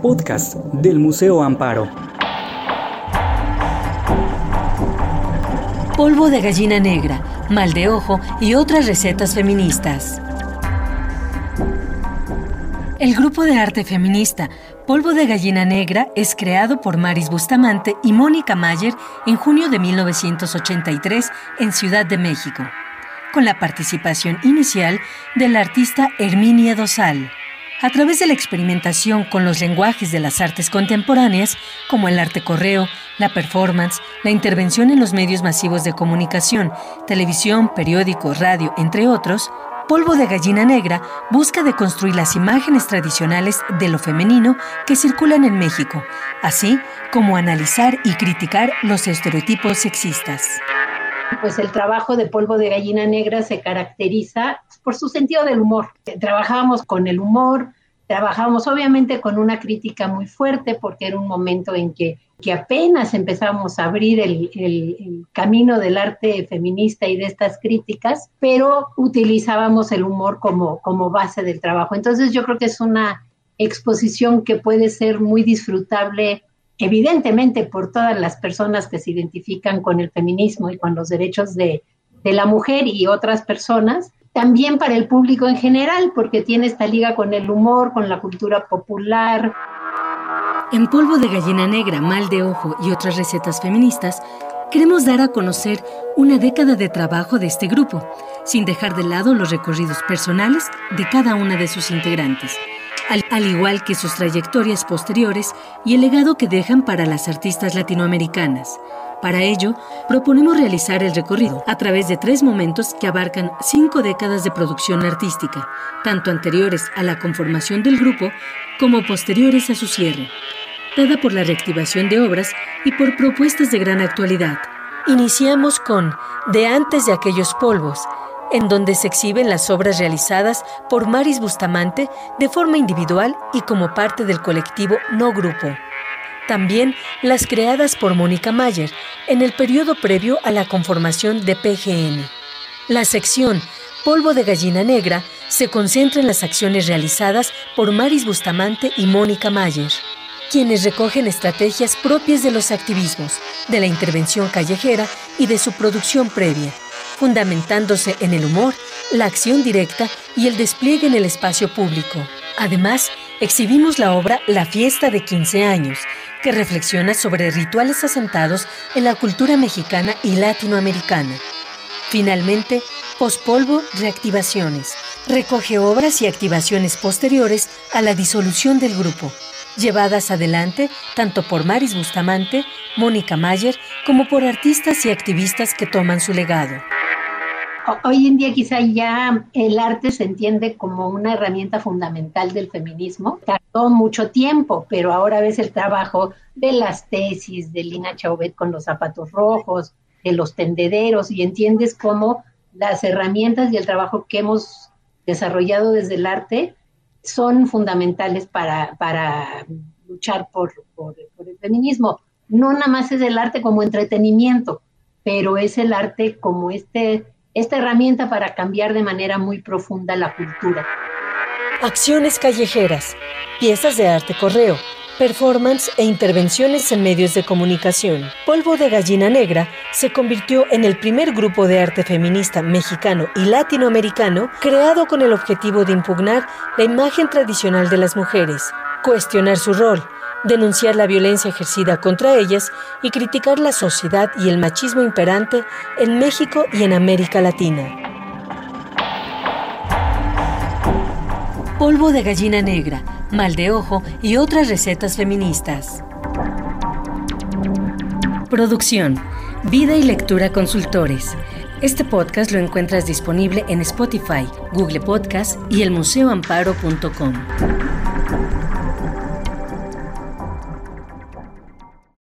podcast del Museo Amparo. Polvo de gallina negra, mal de ojo y otras recetas feministas. El grupo de arte feminista Polvo de Gallina Negra es creado por Maris Bustamante y Mónica Mayer en junio de 1983 en Ciudad de México, con la participación inicial de la artista Herminia Dosal. A través de la experimentación con los lenguajes de las artes contemporáneas, como el arte correo, la performance, la intervención en los medios masivos de comunicación, televisión, periódico, radio, entre otros, Polvo de Gallina Negra busca deconstruir las imágenes tradicionales de lo femenino que circulan en México, así como analizar y criticar los estereotipos sexistas. Pues el trabajo de Polvo de Gallina Negra se caracteriza por su sentido del humor. Trabajábamos con el humor, trabajábamos obviamente con una crítica muy fuerte porque era un momento en que apenas empezamos a abrir el, camino del arte feminista y de estas críticas, pero utilizábamos el humor como base del trabajo. Entonces yo creo que es una exposición que puede ser muy disfrutable, evidentemente por todas las personas que se identifican con el feminismo y con los derechos de, de la mujer y otras personas, también para el público en general, porque tiene esta liga con el humor, con la cultura popular, en Polvo de Gallina Negra, Mal de Ojo y otras recetas feministas, queremos dar a conocer una década de trabajo de este grupo, sin dejar de lado los recorridos personales de cada una de sus integrantes, al, igual que sus trayectorias posteriores y el legado que dejan para las artistas latinoamericanas. Para ello, proponemos realizar el recorrido a través de tres momentos que abarcan cinco décadas de producción artística, tanto anteriores a la conformación del grupo como posteriores a su cierre dada por la reactivación de obras y por propuestas de gran actualidad. Iniciamos con De antes de aquellos polvos, en donde se exhiben las obras realizadas por Maris Bustamante de forma individual y como parte del colectivo No Grupo. También las creadas por Mónica Mayer en el periodo previo a la conformación de PGN. La sección Polvo de Gallina Negra se concentra en las acciones realizadas por Maris Bustamante y Mónica Mayer quienes recogen estrategias propias de los activismos, de la intervención callejera y de su producción previa, fundamentándose en el humor, la acción directa y el despliegue en el espacio público. Además, exhibimos la obra La fiesta de 15 años, que reflexiona sobre rituales asentados en la cultura mexicana y latinoamericana. Finalmente, Pospolvo Reactivaciones recoge obras y activaciones posteriores a la disolución del grupo llevadas adelante tanto por Maris Bustamante, Mónica Mayer, como por artistas y activistas que toman su legado. Hoy en día quizá ya el arte se entiende como una herramienta fundamental del feminismo. Tardó mucho tiempo, pero ahora ves el trabajo de las tesis de Lina Chauvet con los zapatos rojos, de los tendederos, y entiendes cómo las herramientas y el trabajo que hemos desarrollado desde el arte son fundamentales para, para luchar por, por, el feminismo. No nada más es el arte como entretenimiento, pero es el arte como este, esta herramienta para cambiar de manera muy profunda la cultura. Acciones callejeras, piezas de arte correo, performance e intervenciones en medios de comunicación. Polvo de Gallina Negra se convirtió en el primer grupo de arte feminista mexicano y latinoamericano creado con el objetivo de impugnar la imagen tradicional de las mujeres, cuestionar su rol, denunciar la violencia ejercida contra ellas y criticar la sociedad y el machismo imperante en México y en América Latina. Polvo de gallina negra mal de ojo y otras recetas feministas. Producción, Vida y Lectura Consultores. Este podcast lo encuentras disponible en Spotify, Google Podcast y el elmuseoamparo.com.